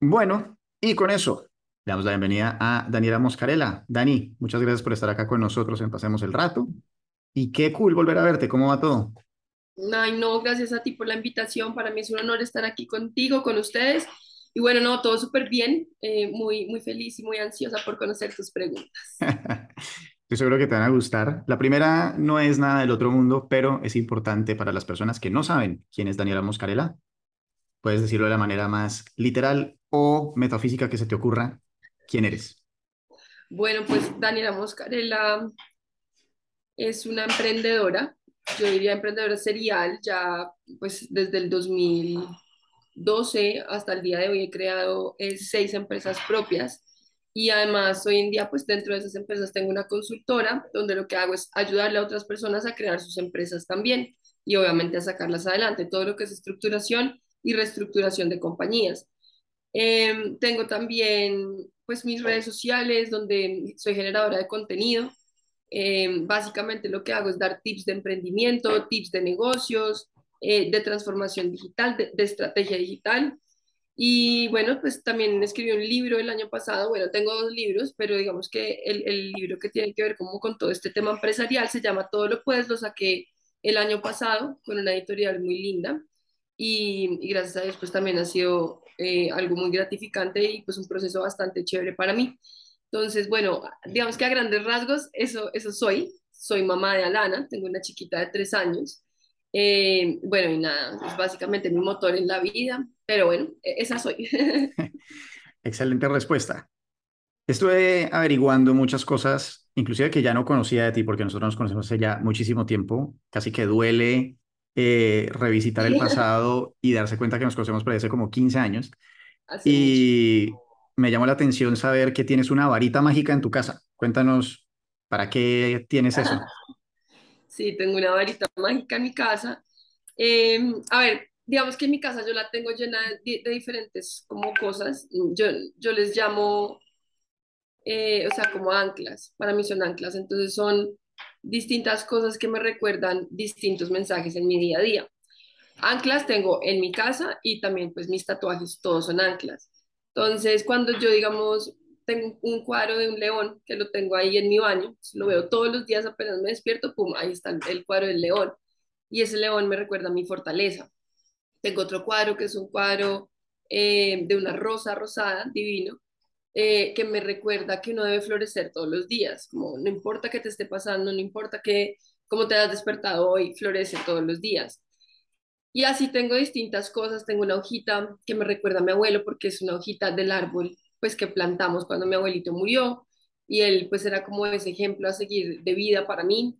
Bueno, y con eso le damos la bienvenida a Daniela Moscarella. Dani, muchas gracias por estar acá con nosotros en Pasemos el Rato. Y qué cool volver a verte. ¿Cómo va todo? Ay, no, gracias a ti por la invitación. Para mí es un honor estar aquí contigo, con ustedes. Y bueno, no, todo súper bien. Eh, muy, muy feliz y muy ansiosa por conocer tus preguntas. Estoy seguro que te van a gustar. La primera no es nada del otro mundo, pero es importante para las personas que no saben quién es Daniela Moscarella. Puedes decirlo de la manera más literal metafísica que se te ocurra. ¿Quién eres? Bueno, pues Daniela Moscarella es una emprendedora, yo diría emprendedora serial, ya pues desde el 2012 hasta el día de hoy he creado eh, seis empresas propias y además hoy en día pues dentro de esas empresas tengo una consultora donde lo que hago es ayudarle a otras personas a crear sus empresas también y obviamente a sacarlas adelante, todo lo que es estructuración y reestructuración de compañías. Em, tengo también pues mis redes sociales donde soy generadora de contenido. Em, básicamente lo que hago es dar tips de emprendimiento, tips de negocios, eh, de transformación digital, de, estrategia digital. Y bueno, pues también escribí un libro el año pasado, bueno, tengo dos libros, pero digamos que el, el, libro que tiene que ver como con todo este tema empresarial se llama Todo lo puedes, lo saqué el año pasado con una editorial muy linda y, y gracias a Dios pues también ha sido eh, algo muy gratificante y pues un proceso bastante chévere para mí. Entonces, bueno, digamos que a grandes rasgos eso, eso soy. Soy mamá de Alana, tengo una chiquita de tres años. Eh, bueno, y nada, es básicamente mi motor en la vida, pero bueno, e, esa soy. Excelente respuesta. Estuve averiguando muchas cosas, inclusive que ya no conocía de ti, porque nosotros nos conocemos hace ya muchísimo tiempo. Casi que duele eh, revisitar el pasado y darse cuenta que nos conocemos por hace como 15 años. y me llamó la atención saber que tienes una varita mágica en tu casa. Cuéntanos, ¿para qué tienes eso? Sí, tengo una varita mágica en mi casa. Em, a ver, digamos que en mi casa yo la tengo llena de, diferentes como cosas. Yo, yo les llamo, eh, o sea, como anclas. Para mí son anclas. Entonces son distintas cosas que me recuerdan distintos mensajes en mi día a día. Anclas tengo en mi casa y también pues mis tatuajes, todos son anclas. Entonces, cuando yo, digamos, tengo un cuadro de un león que lo tengo ahí en mi baño, lo veo todos los días apenas me despierto, pum, ahí está el cuadro del león. Y ese león me recuerda mi fortaleza. Tengo otro cuadro que es un cuadro eh, de una rosa rosada, divino, eh, que me recuerda que uno debe florecer todos los días, como no importa qué te esté pasando, no importa que, cómo te has despertado hoy, florece todos los días. Y así tengo distintas cosas, tengo una hojita que me recuerda a mi abuelo porque es una hojita del árbol pues que plantamos cuando mi abuelito murió y él pues era como ese ejemplo a seguir de vida para mí.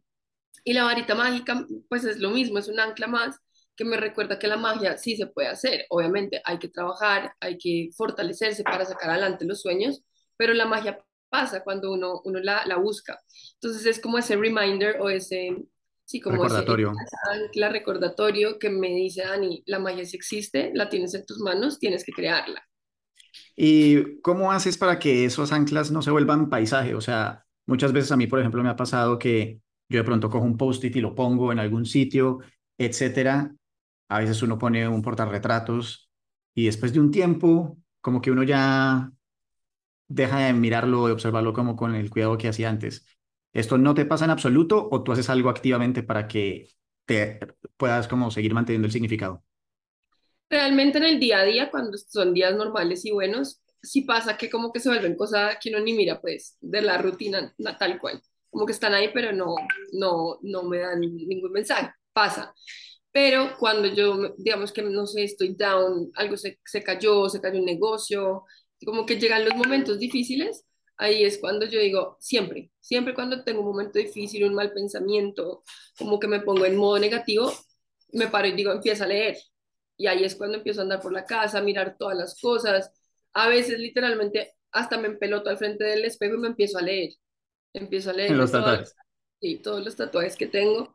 Y la varita mágica pues es lo mismo, es un ancla más que me recuerda que la magia sí se puede hacer. Obviamente hay que trabajar, hay que fortalecerse para sacar adelante los sueños, pero la magia pasa cuando uno, uno la, la busca. Entonces es como ese reminder o ese, sí, como recordatorio. ese recordatorio que me dice, Dani, la magia sí existe, la tienes en tus manos, tienes que crearla. ¿Y cómo haces para que esos anclas no se vuelvan paisaje? O sea, muchas veces a mí, por ejemplo, me ha pasado que yo de pronto cojo un post-it y lo pongo en algún sitio, etcétera, a veces uno pone un portarretratos y después de un tiempo, como que uno ya deja de mirarlo y observarlo como con el cuidado que hacía antes. ¿Esto no te pasa en absoluto o tú haces algo activamente para que te puedas como seguir manteniendo el significado? Realmente en el día a día, cuando son días normales y buenos, sí pasa que como que se vuelven cosas que uno ni mira, pues, de la rutina tal cual. Como que están ahí, pero no, no, no me dan ningún mensaje. Pasa pero cuando yo, digamos que no sé, estoy down, algo se, se cayó, se cayó un negocio, como que llegan los momentos difíciles, ahí es cuando yo digo, siempre, siempre cuando tengo un momento difícil, un mal pensamiento, como que me pongo en modo negativo, me paro y digo, empieza a leer. Y ahí es cuando empiezo a andar por la casa, a mirar todas las cosas. A veces literalmente hasta me empeloto al frente del espejo y me empiezo a leer. Empiezo a leer. Los tatuajes. Sí, todos los tatuajes que tengo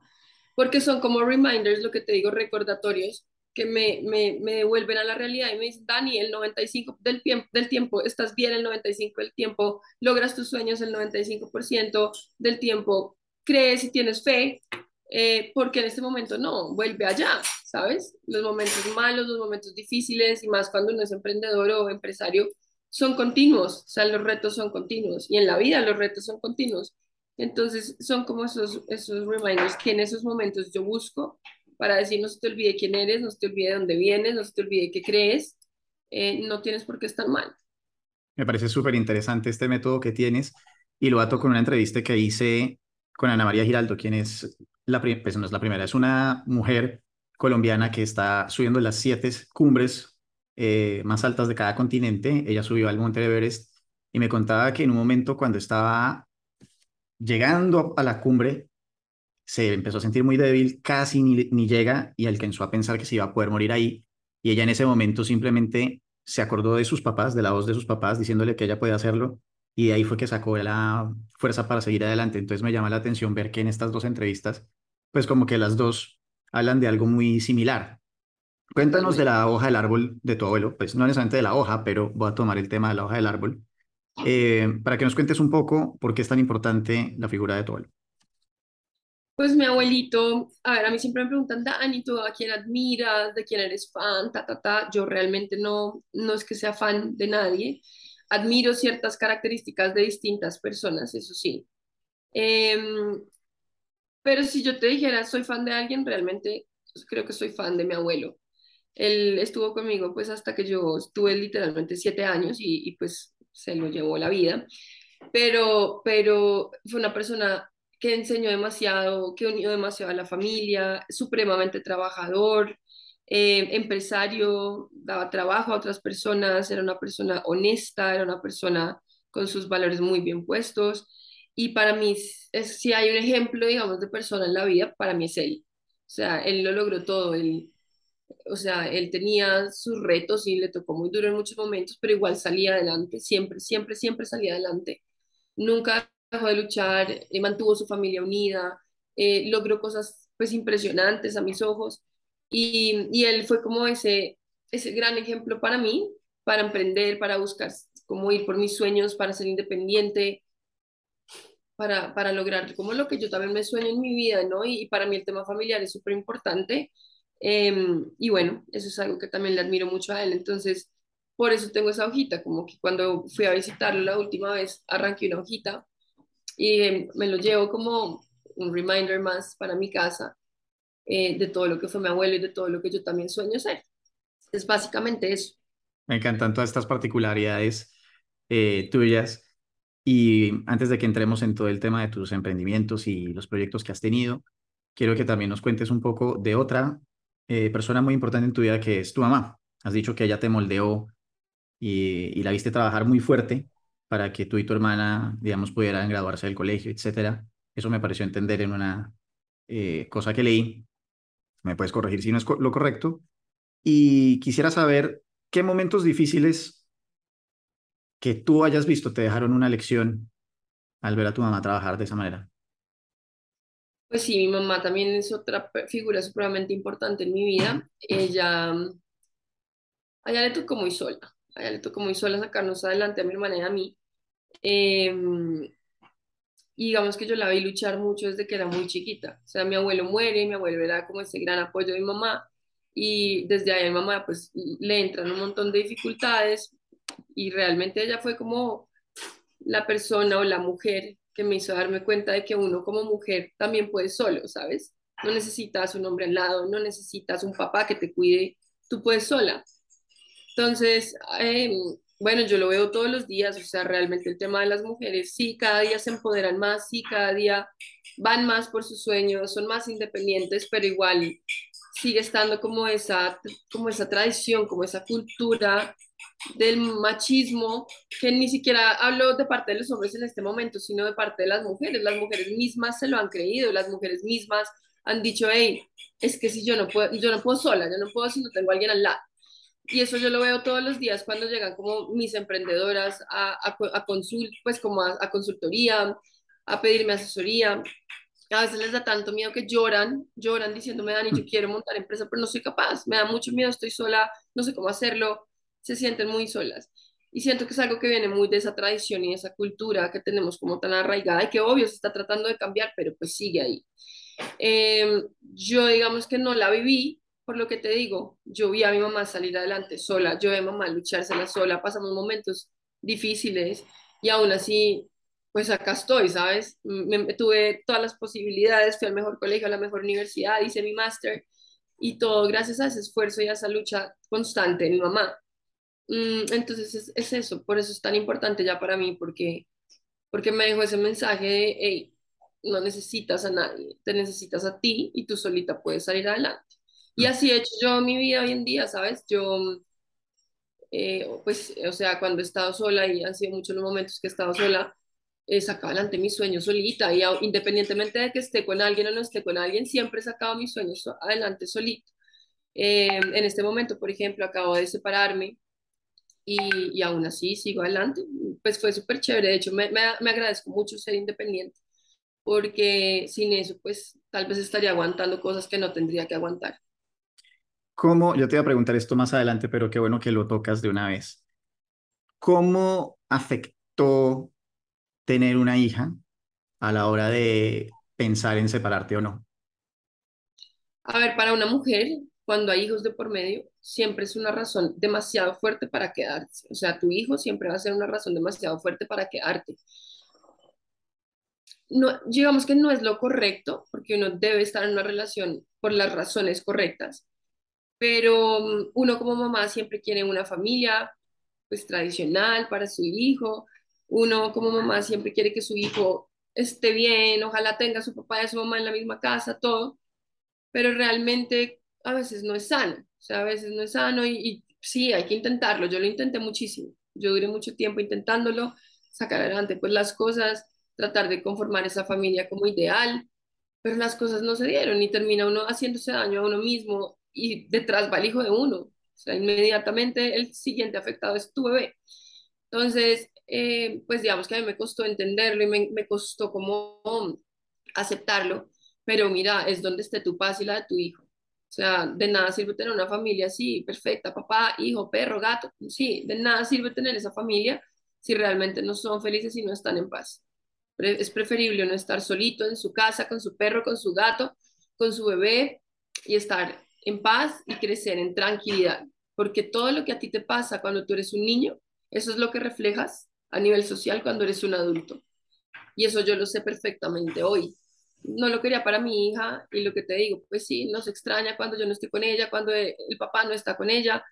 porque son como reminders, lo que te digo, recordatorios que me, me, me devuelven a la realidad y me dicen, Dani, el 95% del, del tiempo estás bien, el 95% del tiempo logras tus sueños, el 95% del tiempo crees y tienes fe, eh, porque en este momento no, vuelve allá, ¿sabes? Los momentos malos, los momentos difíciles y más cuando uno es emprendedor o empresario son continuos, o sea, los retos son continuos y en la vida los retos son continuos. Entonces son como esos, esos reminders que en esos momentos yo busco para decir no se te olvide quién eres, no se te olvide de dónde vienes, no se te olvide qué crees, eh, no tienes por qué estar mal. Me parece súper interesante este método que tienes y lo ato con una entrevista que hice con Ana María Giraldo, quien es la, pues no es la primera, es una mujer colombiana que está subiendo las siete cumbres eh, más altas de cada continente. Ella subió al Monte Everest y me contaba que en un momento cuando estaba llegando a la cumbre, se empezó a sentir muy débil, casi ni, llega y alcanzó a pensar que se iba a poder morir ahí. Y ella en ese momento simplemente se acordó de sus papás, de la voz de sus papás, diciéndole que ella podía hacerlo y de ahí fue que sacó la fuerza para seguir adelante. Entonces me llama la atención ver que en estas dos entrevistas, pues como que las dos hablan de algo muy similar. Cuéntanos de la hoja del árbol de tu abuelo, pues no necesariamente de la hoja, pero voy a tomar el tema de la hoja del árbol, eh, para que nos cuentes un poco por qué es tan importante la figura de tu abuelo. Pues mi abuelito, a ver, a mí siempre me preguntan, Dani, ¿tú a quién admiras? ¿De quién eres fan? Ta, ta, ta. Yo realmente no, no es que sea fan de nadie. Admiro ciertas características de distintas personas, eso sí. Em, pero si yo te dijera, soy fan de alguien, realmente pues, creo que soy fan de mi abuelo. Él estuvo conmigo pues hasta que yo estuve literalmente siete años y, y pues se lo llevó la vida. Pero, pero fue una persona que enseñó demasiado, que unió demasiado a la familia, supremamente trabajador, eh, empresario, daba trabajo a otras personas, era una persona honesta, era una persona con sus valores muy bien puestos. Y para mí, es, si hay un ejemplo, digamos, de persona en la vida, para mí es él. O sea, él lo logró todo. Él, o sea, él tenía sus retos y le tocó muy duro en muchos momentos, pero igual salía adelante, siempre, siempre, siempre salía adelante. Nunca dejó de luchar, eh, mantuvo su familia unida, eh, logró cosas pues impresionantes a mis ojos y, y, él fue como ese, ese gran ejemplo para mí, para emprender, para buscar cómo ir por mis sueños, para ser independiente, para, para lograr como lo que yo también me sueño en mi vida, ¿no? Y, y para mí el tema familiar es súper importante. Eh, y bueno, eso es algo que también le admiro mucho a él. Entonces, por eso tengo esa hojita, como que cuando fui a visitarlo la última vez, arranqué una hojita y me lo llevo como un reminder más para mi casa eh, de todo lo que fue mi abuelo y de todo lo que yo también sueño ser. Es básicamente eso. Me encantan todas estas particularidades eh, tuyas. Y antes de que entremos en todo el tema de tus emprendimientos y los proyectos que has tenido, quiero que también nos cuentes un poco de otra eh, persona muy importante en tu vida que es tu mamá. Has dicho que ella te moldeó y, la viste trabajar muy fuerte para que tú y tu hermana, digamos, pudieran graduarse del colegio, etcétera. Eso me pareció entender en una eh, cosa que leí. Me puedes corregir si no es lo correcto. Y quisiera saber qué momentos difíciles que tú hayas visto te dejaron una lección al ver a tu mamá trabajar de esa manera. Pues sí, mi mamá también es otra figura supremamente importante en mi vida. Ella, a ella le tocó muy sola, a ella le tocó muy sola sacarnos adelante a mi hermana y a mí. Em, y digamos que yo la vi luchar mucho desde que era muy chiquita. O sea, mi abuelo muere, mi abuelo era como ese gran apoyo de mi mamá y desde ahí mi mamá pues le entran un montón de dificultades y realmente ella fue como la persona o la mujer que me hizo darme cuenta de que uno como mujer también puede solo, ¿sabes? No necesitas un hombre al lado, no necesitas un papá que te cuide, tú puedes sola. Entonces, eh, bueno, yo lo veo todos los días, o sea, realmente el tema de las mujeres, sí, cada día se empoderan más, sí, cada día van más por sus sueños, son más independientes, pero igual sigue estando como esa, como esa tradición, como esa cultura del machismo, que ni siquiera hablo de parte de los hombres en este momento, sino de parte de las mujeres. Las mujeres mismas se lo han creído, las mujeres mismas han dicho, hey, es que si yo no puedo, yo no puedo sola, yo no puedo si no tengo a alguien al lado. Y eso yo lo veo todos los días cuando llegan como mis emprendedoras a, a, a consult, pues como a, a, consultoría, a pedirme asesoría. A veces les da tanto miedo que lloran, lloran diciéndome, Dani, yo quiero montar empresa, pero no soy capaz, me da mucho miedo, estoy sola, no sé cómo hacerlo, se sienten muy solas. Y siento que es algo que viene muy de esa tradición y esa cultura que tenemos como tan arraigada y que obvio se está tratando de cambiar, pero pues sigue ahí. Eh, yo digamos que no la viví, por lo que te digo, yo vi a mi mamá salir adelante sola, yo vi a mamá luchársela sola, pasamos momentos difíciles y aún así, pues acá estoy, ¿sabes? Tuve todas las posibilidades, fui al mejor colegio, a la mejor universidad, hice mi máster y todo gracias a ese esfuerzo y a esa lucha constante de mi mamá. Mm, entonces es, es eso, por eso es tan importante ya para mí, porque, porque me dejó ese mensaje de, hey, no necesitas a nadie, te necesitas a ti y tú solita puedes salir adelante. Y Mm. así he hecho yo mi vida hoy en día, ¿sabes? Yo, eh, pues, o sea, cuando he estado sola y han sido muchos los momentos que he estado sola, he sacado adelante mis sueños solita y independientemente de que esté con alguien o no esté con alguien, siempre he sacado mis sueños adelante solita. Eh, en este momento, por ejemplo, acabo de separarme y, y aún así sigo adelante. Pues fue súper chévere, de hecho me, me, me agradezco mucho ser independiente, porque sin eso pues tal vez estaría aguantando cosas que no tendría que aguantar. ¿Cómo, yo te voy a preguntar esto más adelante, pero qué bueno que lo tocas de una vez. ¿Cómo afectó tener una hija a la hora de pensar en separarte o no? A ver, para una mujer, cuando hay hijos de por medio, siempre es una razón demasiado fuerte para quedarse. O sea, tu hijo siempre va a ser una razón demasiado fuerte para quedarte. No, digamos que no es lo correcto, porque uno debe estar en una relación por las razones correctas, pero mm, uno como mamá siempre quiere una familia pues tradicional para su hijo. Uno como mamá siempre quiere que su hijo esté bien, ojalá tenga a su papá y a su mamá en la misma casa, todo, pero realmente a veces no es sano, o sea, a veces no es sano y, y sí, hay que intentarlo. Yo lo intenté muchísimo, yo duré mucho tiempo intentándolo, sacar adelante pues las cosas, tratar de conformar esa familia como ideal, pero las cosas no se dieron y termina uno haciéndose daño a uno mismo y detrás va el hijo de uno. O sea, inmediatamente el siguiente afectado es tu bebé. Entonces, eh, pues digamos que a mí me costó entenderlo y me, me costó como aceptarlo, pero mira, es donde esté tu paz y la de tu hijo. O sea, de nada sirve tener una familia así, perfecta, papá, hijo, perro, gato, sí, de nada sirve tener esa familia si realmente no son felices y no están en paz. Es preferible no estar solito en su casa con su perro, con su gato, con su bebé y estar en paz y crecer en tranquilidad. Porque todo lo que a ti te pasa cuando tú eres un niño, eso es lo que reflejas a nivel social cuando eres un adulto. Y eso yo lo sé perfectamente hoy. No lo quería para mi hija y lo que te digo, pues sí, nos extraña cuando yo no estoy con ella, cuando el papá no está con ella,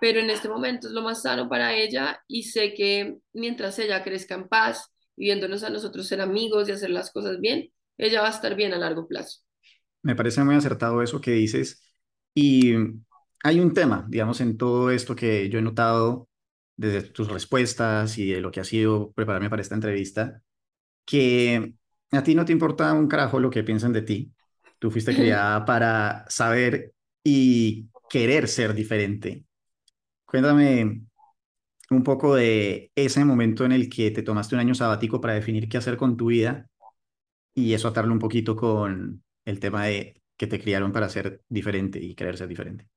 pero en este momento es lo más sano para ella y sé que mientras ella crezca en paz, viéndonos a nosotros ser amigos y hacer las cosas bien, ella va a estar bien a largo plazo. Me parece muy acertado eso que dices. Y hay un tema, digamos, en todo esto que yo he notado desde tus respuestas y de lo que ha sido prepararme para esta entrevista, que a ti no te importa un carajo lo que piensan de ti. Tú fuiste criada para saber y querer ser diferente. Cuéntame un poco de ese momento en el que te tomaste un año sabático para definir qué hacer con tu vida y eso atarlo un poquito con el tema de que te criaron para ser diferente y querer ser diferente.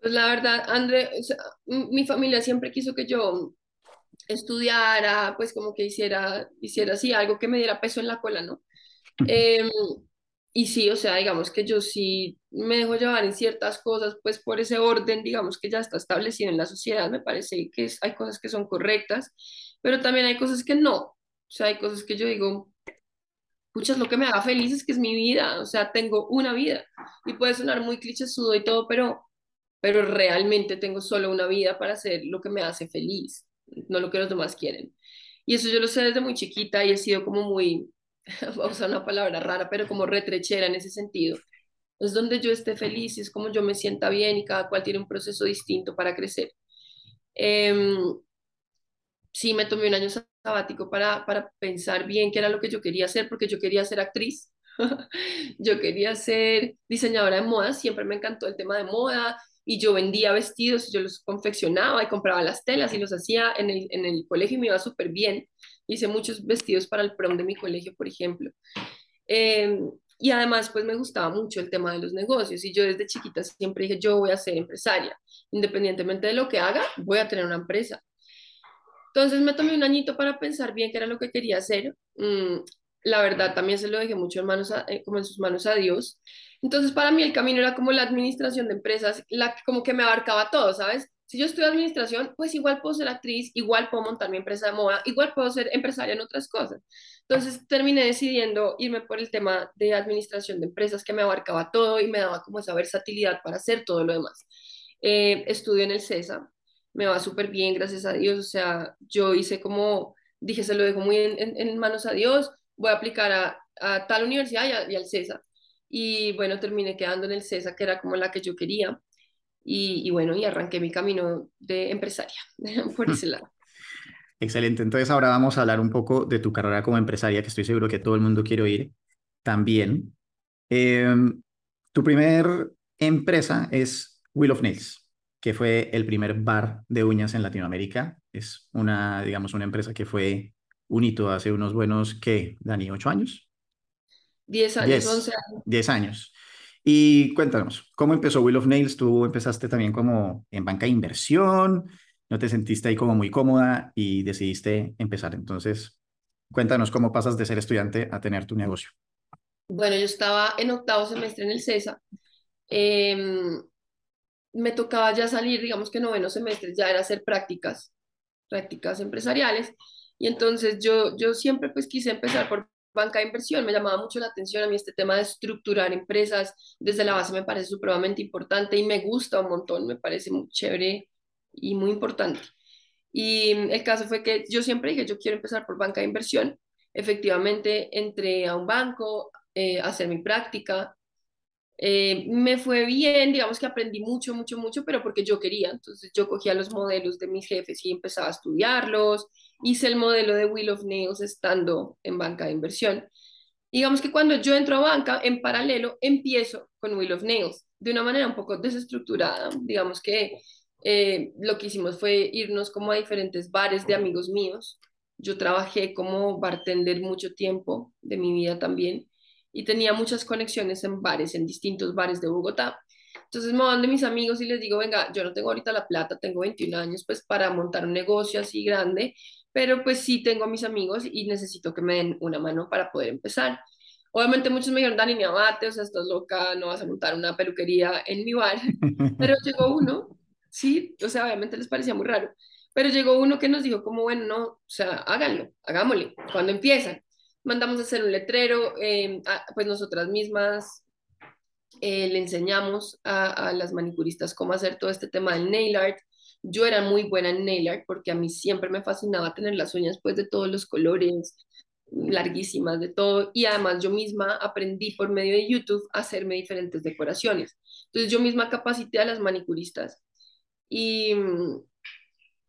Pues la verdad, André, o sea, mi familia siempre quiso que yo estudiara, pues como que hiciera, hiciera así algo que me diera peso en la cola, ¿no? Em, y sí, o sea, digamos que yo sí me dejo llevar en ciertas cosas, pues por ese orden, digamos que ya está establecido en la sociedad, me parece que es- hay cosas que son correctas, pero también hay cosas que no. O sea, hay cosas que yo digo, pucha, es lo que me haga feliz es que es mi vida, o sea, tengo una vida. Y puede sonar muy clichésudo y todo, pero, pero realmente tengo solo una vida para hacer lo que me hace feliz, no lo que los demás quieren. Y eso yo lo sé desde muy chiquita y he sido como muy, voy a usar una palabra rara, pero como retrechera en ese sentido. Es donde yo esté feliz es como yo me sienta bien y cada cual tiene un proceso distinto para crecer. Em, sí, me tomé un año sabático para, para pensar bien qué era lo que yo quería hacer, porque yo quería ser actriz. Yo quería ser diseñadora de moda, siempre me encantó el tema de moda y yo vendía vestidos y yo los confeccionaba y compraba las telas y los hacía en el, en el colegio y me iba súper bien. Hice muchos vestidos para el prom de mi colegio, por ejemplo. Eh, y además, pues me gustaba mucho el tema de los negocios y yo desde chiquita siempre dije, yo voy a ser empresaria. Independientemente de lo que haga, voy a tener una empresa. Entonces me tomé un añito para pensar bien qué era lo que quería hacer. Mm, la verdad también se lo dejé mucho en manos a- eh, como en sus manos a Dios. Entonces para mí el camino era como la administración de empresas, la, como que me abarcaba todo, ¿sabes? Si yo estudio administración, pues igual puedo ser actriz, igual puedo montar mi empresa de moda, igual puedo ser empresaria en otras cosas. Entonces terminé decidiendo irme por el tema de administración de empresas que me abarcaba todo y me daba como esa versatilidad para hacer todo lo demás. Eh, estudio en el CESA, me va súper bien, gracias a Dios. O sea, yo hice como, dije, se lo dejo muy en, manos a Dios, voy a aplicar a, tal universidad y, y al CESA. Y bueno, terminé quedando en el CESA, que era como la que yo quería. Y, bueno, y arranqué mi camino de empresaria por ese lado. Excelente. Entonces ahora vamos a hablar un poco de tu carrera como empresaria, que estoy seguro que todo el mundo quiere oír también. Em, tu primer empresa es Wheel of Nails, que fue el primer bar de uñas en Latinoamérica. Es una, digamos, una empresa que fue un hito hace unos buenos, ¿qué, Dani? ¿Ocho años? Diez años, once Diez. años. Diez años. Y cuéntanos, ¿cómo empezó Wheel of Nails? Tú empezaste también como en banca de inversión, no te sentiste ahí como muy cómoda y decidiste empezar. Entonces, cuéntanos cómo pasas de ser estudiante a tener tu negocio. Bueno, yo estaba en octavo semestre en el CESA. em, me tocaba ya salir, digamos que noveno semestre, ya era hacer prácticas, prácticas empresariales. Y entonces yo, yo siempre pues quise empezar por banca de inversión, me llamaba mucho la atención a mí este tema de estructurar empresas desde la base me parece supremamente importante y me gusta un montón, me parece muy chévere y muy importante. Y el caso fue que yo siempre dije, yo quiero empezar por banca de inversión. Efectivamente, entré a un banco eh, hacer mi práctica eh, me fue bien, digamos que aprendí mucho, mucho, mucho, pero porque yo quería. Entonces yo cogía los modelos de mis jefes y empezaba a estudiarlos. Hice el modelo de Wheel of Nails estando en banca de inversión. Digamos que cuando yo entro a banca, en paralelo empiezo con Wheel of Nails de una manera un poco desestructurada. Digamos que eh, lo que hicimos fue irnos como a diferentes bares de amigos míos. Yo trabajé como bartender mucho tiempo de mi vida también y tenía muchas conexiones en bares, en distintos bares de Bogotá. Entonces me van de mis amigos y les digo, venga, yo no tengo ahorita la plata, tengo 21 años pues para montar un negocio así grande, pero pues sí tengo a mis amigos y necesito que me den una mano para poder empezar. Obviamente muchos me dijeron, Dani, ni abate, o sea, estás loca, no vas a montar una peluquería en mi bar, pero llegó uno, sí, o sea, obviamente les parecía muy raro, pero llegó uno que nos dijo como, bueno, no, o sea, háganlo, hagámosle, cuando empiezan? Mandamos a hacer un letrero, eh, a, pues nosotras mismas eh, le enseñamos a, a, las manicuristas cómo hacer todo este tema del nail art. Yo era muy buena en nail art porque a mí siempre me fascinaba tener las uñas pues de todos los colores, larguísimas de todo y además yo misma aprendí por medio de YouTube a hacerme diferentes decoraciones. Entonces yo misma capacité a las manicuristas y,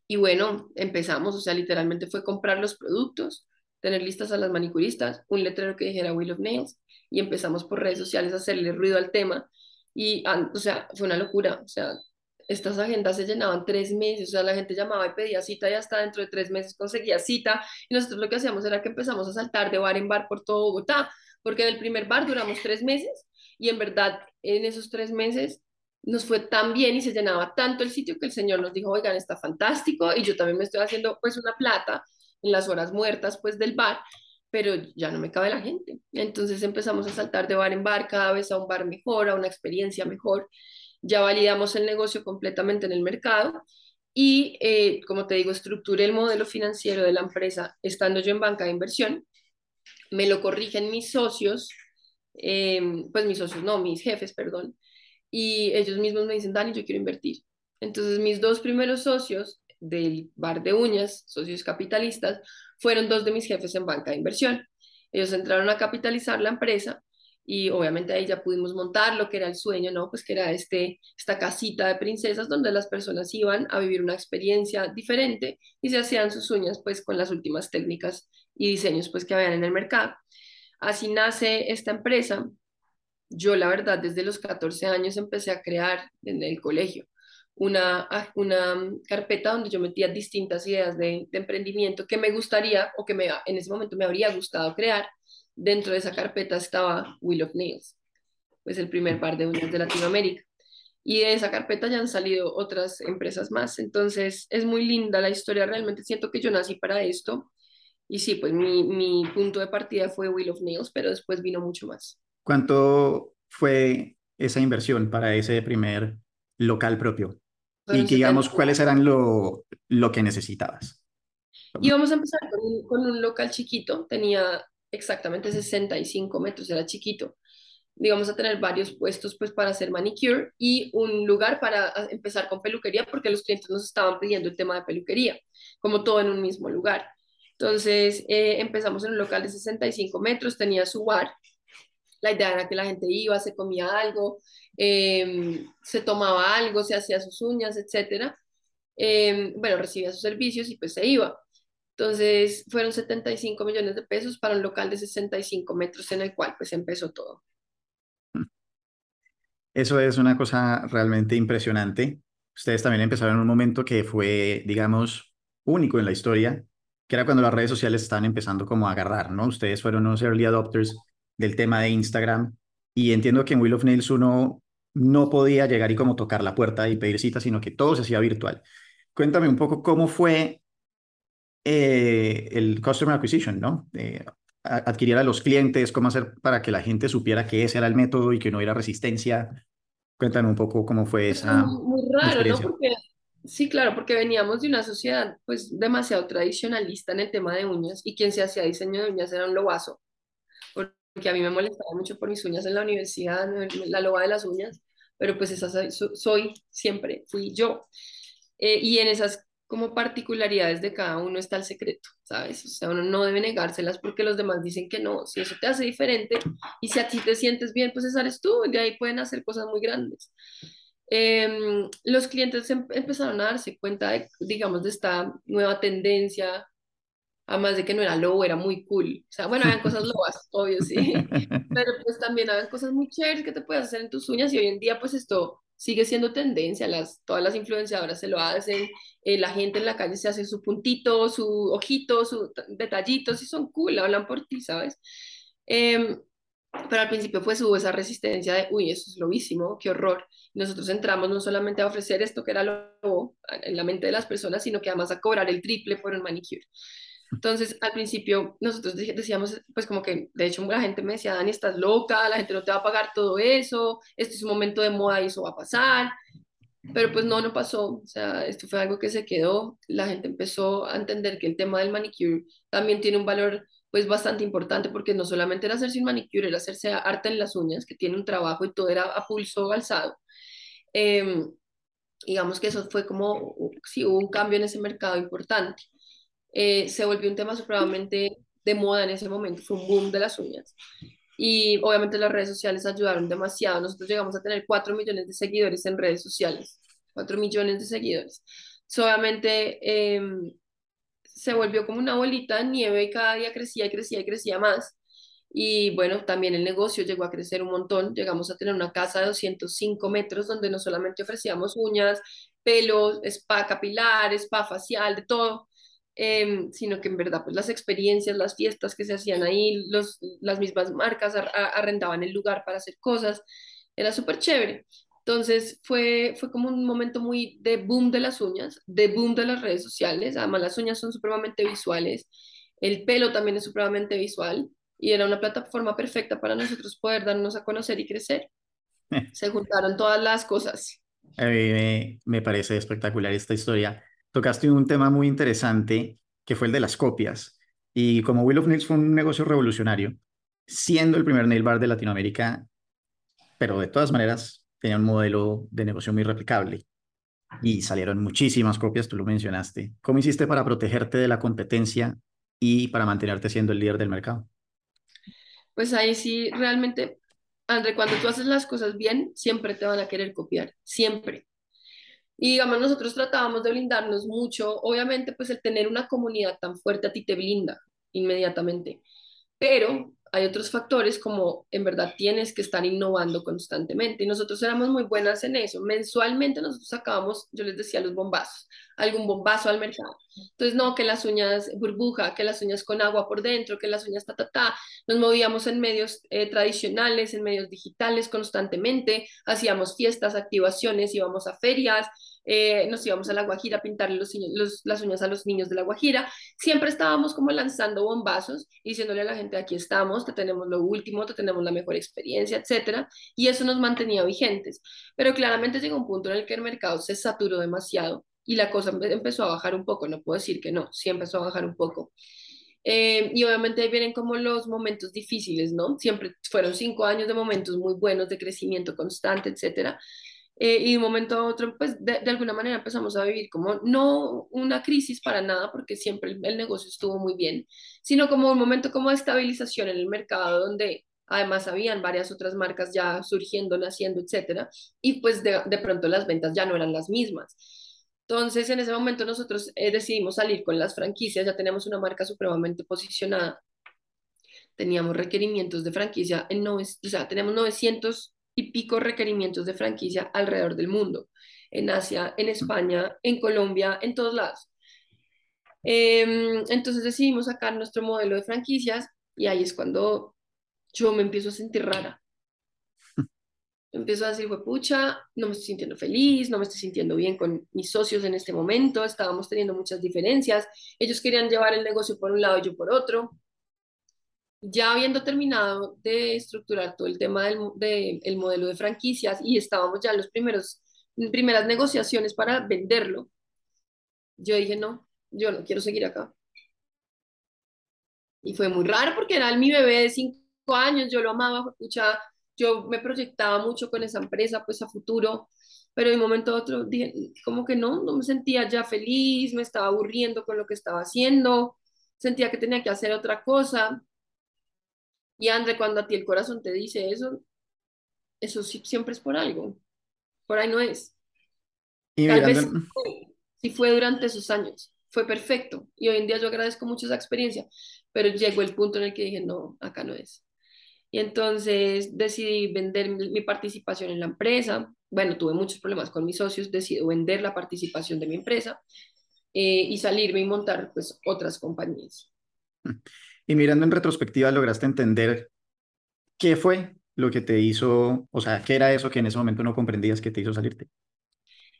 y bueno, empezamos, o sea, literalmente fue comprar los productos, tener listas a las manicuristas, un letrero que dijera Wheel of Nails y empezamos por redes sociales a hacerle ruido al tema. Y, o sea, fue una locura, o sea, estas agendas se llenaban tres meses, o sea, la gente llamaba y pedía cita y hasta dentro de tres meses conseguía cita. Y nosotros lo que hacíamos era que empezamos a saltar de bar en bar por todo Bogotá, porque en el primer bar duramos tres meses y en verdad en esos tres meses nos fue tan bien y se llenaba tanto el sitio que el señor nos dijo, oigan, está fantástico y yo también me estoy haciendo pues una plata en las horas muertas pues del bar, pero ya no me cabe la gente. Entonces empezamos a saltar de bar en bar, cada vez a un bar mejor, a una experiencia mejor. Ya validamos el negocio completamente en el mercado y, eh, como te digo, estructuré el modelo financiero de la empresa estando yo en banca de inversión. Me lo corrigen mis socios, eh, pues mis socios, no, mis jefes, perdón, y ellos mismos me dicen, Dani, yo quiero invertir. Entonces mis dos primeros socios del bar de uñas, socios capitalistas, fueron dos de mis jefes en banca de inversión. Ellos entraron a capitalizar la empresa y obviamente ahí ya pudimos montar lo que era el sueño, ¿no? Pues que era este, esta casita de princesas donde las personas iban a vivir una experiencia diferente y se hacían sus uñas pues con las últimas técnicas y diseños pues que habían en el mercado. Así nace esta empresa. Yo la verdad desde los 14 años empecé a crear en el colegio una, una carpeta donde yo metía distintas ideas de, emprendimiento que me gustaría o que me, en ese momento me habría gustado crear. Dentro de esa carpeta estaba Wheel of Nails, pues el primer par de uñas de Latinoamérica. Y de esa carpeta ya han salido otras empresas más. Entonces es muy linda la historia, realmente siento que yo nací para esto. y sí, pues mi, mi punto de partida fue Wheel of Nails, pero después vino mucho más. ¿Cuánto fue esa inversión para ese primer local propio? Y que, digamos, 70. ¿cuáles eran lo, lo que necesitabas? Íbamos a empezar con un, con un local chiquito, tenía exactamente 65 metros, era chiquito. Íbamos a tener varios puestos pues para hacer manicure y un lugar para a- empezar con peluquería porque los clientes nos estaban pidiendo el tema de peluquería, como todo en un mismo lugar. Entonces eh, empezamos en un local de 65 metros, tenía su bar, la idea era que la gente iba, se comía algo, eh, se tomaba algo, se hacía sus uñas, etcétera. Eh, bueno, recibía sus servicios y pues se iba. Entonces fueron 75 millones de pesos para un local de 65 metros en el cual pues empezó todo. Eso es una cosa realmente impresionante. Ustedes también empezaron en un momento que fue, digamos, único en la historia, que era cuando las redes sociales estaban empezando como a agarrar, ¿no? Ustedes fueron unos early adopters del tema de Instagram y entiendo que en Wheel of Nails uno no podía llegar y como tocar la puerta y pedir cita, sino que todo se hacía virtual. Cuéntame un poco cómo fue eh, el Customer Acquisition, ¿no? Eh, adquirir a los clientes, cómo hacer para que la gente supiera que ese era el método y que no hubiera resistencia. Cuéntame un poco cómo fue Pues esa muy, raro, ¿no? Porque, sí, claro, porque veníamos de una sociedad pues demasiado tradicionalista en el tema de uñas y quien se hacía diseño de uñas era un lobazo, porque a mí me molestaba mucho por mis uñas en la universidad, la loba de las uñas, pero pues esa soy, so- soy siempre, fui yo. Eh, y en esas como particularidades de cada uno está el secreto, ¿sabes? O sea, uno no debe negárselas porque los demás dicen que no. Si eso te hace diferente y si a ti te sientes bien, pues esa eres tú. De ahí pueden hacer cosas muy grandes. Em, los clientes em- empezaron a darse cuenta de, digamos, de esta nueva tendencia, además de que no era lobo, era muy cool. O sea, bueno, habían cosas lobas, obvio, sí, pero pues también habían cosas muy chéveres que te puedes hacer en tus uñas y hoy en día pues esto sigue siendo tendencia, las, todas las influenciadoras se lo hacen, eh, la gente en la calle se hace su puntito, su ojito, su detallitos y son cool, hablan por ti, ¿sabes? Em, pero al principio pues hubo esa resistencia de, uy, eso es lobísimo, qué horror. Nosotros entramos no solamente a ofrecer esto que era lobo en la mente de las personas, sino que además a cobrar el triple por un manicure. Entonces, al principio, nosotros dec- decíamos, pues como que, de hecho, la gente me decía, Dani, estás loca, la gente no te va a pagar todo eso, este es un momento de moda y eso va a pasar. Pero pues no, no pasó. O sea, esto fue algo que se quedó. La gente empezó a entender que el tema del manicure también tiene un valor pues bastante importante porque no solamente era hacerse un manicure, era hacerse arte en las uñas, que tiene un trabajo y todo era a pulso alzado. Em, digamos que eso fue como, sí, hubo un cambio en ese mercado importante eh, se volvió un tema supremamente de moda en ese momento, fue un boom de las uñas. Y obviamente las redes sociales ayudaron demasiado. Nosotros llegamos a tener 4 millones de seguidores en redes sociales, 4 millones de seguidores. So, obviamente eh, se volvió como una bolita de nieve y cada día crecía y crecía y crecía más. Y bueno, también el negocio llegó a crecer un montón. Llegamos a tener una casa de 205 metros donde no solamente ofrecíamos uñas, pelos, spa capilar, spa facial, de todo em, sino que en verdad pues las experiencias, las fiestas que se hacían ahí, los, las mismas marcas ar- a- arrendaban el lugar para hacer cosas, era súper chévere. Entonces fue, fue como un momento muy de boom de las uñas, de boom de las redes sociales, además las uñas son supremamente visuales, el pelo también es supremamente visual y era una plataforma perfecta para nosotros poder darnos a conocer y crecer. Se juntaron todas las cosas. A mí me, me parece espectacular esta historia. Tocaste un tema muy interesante que fue el de las copias. Y como Wheel of Nails fue un negocio revolucionario, siendo el primer nail bar de Latinoamérica, pero de todas maneras tenía un modelo de negocio muy replicable. Y salieron muchísimas copias, tú lo mencionaste. ¿Cómo hiciste para protegerte de la competencia y para mantenerte siendo el líder del mercado? Pues ahí sí, realmente, André, cuando tú haces las cosas bien, siempre te van a querer copiar, siempre. Y digamos, nosotros tratábamos de blindarnos mucho. Obviamente, pues el tener una comunidad tan fuerte a ti te blinda inmediatamente. Pero hay otros factores como en verdad tienes que estar innovando constantemente. Y nosotros éramos muy buenas en eso. Mensualmente nosotros sacábamos, yo les decía, los bombazos, algún bombazo al mercado. Entonces, no, que las uñas burbuja, que las uñas con agua por dentro, que las uñas ta, ta, ta. Nos movíamos en medios eh, tradicionales, en medios digitales constantemente, hacíamos fiestas, activaciones, íbamos a ferias, eh, nos íbamos a La Guajira a pintarle los, las uñas a los niños de La Guajira. Siempre estábamos como lanzando bombazos, diciéndole a la gente, aquí estamos, te tenemos lo último, te tenemos la mejor experiencia, etcétera. Y eso nos mantenía vigentes. Pero claramente llegó un punto en el que el mercado se saturó demasiado y la cosa empezó a bajar un poco. No puedo decir que no, sí empezó a bajar un poco. Eh, y obviamente ahí vienen como los momentos difíciles, ¿no? Siempre fueron cinco años de momentos muy buenos, de crecimiento constante, etcétera. Eh, y de un momento a otro, pues de, de, alguna manera empezamos a vivir como no una crisis para nada, porque siempre el, el, negocio estuvo muy bien, sino como un momento como de estabilización en el mercado, donde además habían varias otras marcas ya surgiendo, naciendo, etcétera, y pues de, de pronto las ventas ya no eran las mismas. Entonces, en ese momento nosotros eh, decidimos salir con las franquicias, ya tenemos una marca supremamente posicionada, teníamos requerimientos de franquicia, en o sea, tenemos 900 y pico requerimientos de franquicia alrededor del mundo, en Asia, en España, en Colombia, en todos lados. Eh, entonces decidimos sacar nuestro modelo de franquicias y ahí es cuando yo me empiezo a sentir rara. Empiezo a decir, pucha, no me estoy sintiendo feliz, no me estoy sintiendo bien con mis socios en este momento, estábamos teniendo muchas diferencias, ellos querían llevar el negocio por un lado y yo por otro ya habiendo terminado de estructurar todo el tema del de, el modelo de franquicias y estábamos ya en los primeros primeras negociaciones para venderlo, yo dije, no, yo no quiero seguir acá. Y fue muy raro porque era mi bebé de cinco años, yo lo amaba, escucha, yo me proyectaba mucho con esa empresa, pues a futuro, pero de un momento a otro dije, como que no, no me sentía ya feliz, me estaba aburriendo con lo que estaba haciendo, sentía que tenía que hacer otra cosa. Y André, cuando a ti el corazón te dice eso, eso siempre es por algo. Por ahí no es. Y Tal vez sí fue, sí fue durante esos años. Fue perfecto. Y hoy en día yo agradezco mucho esa experiencia. Pero llegó el punto en el que dije, no, acá no es. Y entonces decidí vender mi, mi participación en la empresa. Bueno, tuve muchos problemas con mis socios. Decidí vender la participación de mi empresa eh, y salirme y montar pues otras compañías. y mirando en retrospectiva, lograste entender qué fue lo que te hizo, o sea, qué era eso que en ese momento no comprendías que te hizo salirte.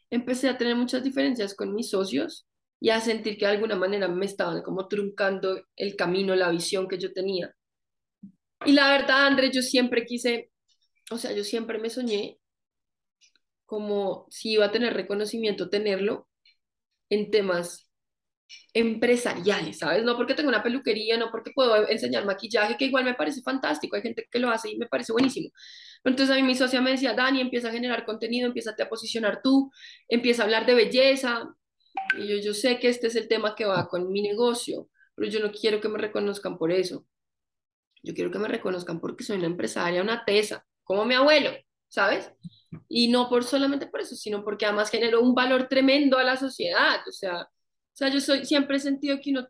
Empecé a tener muchas diferencias con mis socios y a sentir que de alguna manera me estaban como truncando el camino, la visión que yo tenía. Y la verdad, Andrés, yo siempre quise, o sea, yo siempre me soñé como si iba a tener reconocimiento, tenerlo en temas empresariales, ¿sabes? No porque tengo una peluquería, no porque puedo enseñar maquillaje, que igual me parece fantástico, hay gente que lo hace y me parece buenísimo. Entonces a mí mi socia me decía, Dani, empieza a generar contenido, empieza a posicionar tú, empieza a hablar de belleza. Y yo, yo sé que este es el tema que va con mi negocio, pero yo no quiero que me reconozcan por eso. Yo quiero que me reconozcan porque soy una empresaria, una tesa, como mi abuelo, ¿sabes? Y no por solamente por eso, sino porque además generó un valor tremendo a la sociedad. O sea, sea yo soy, siempre he sentido que uno,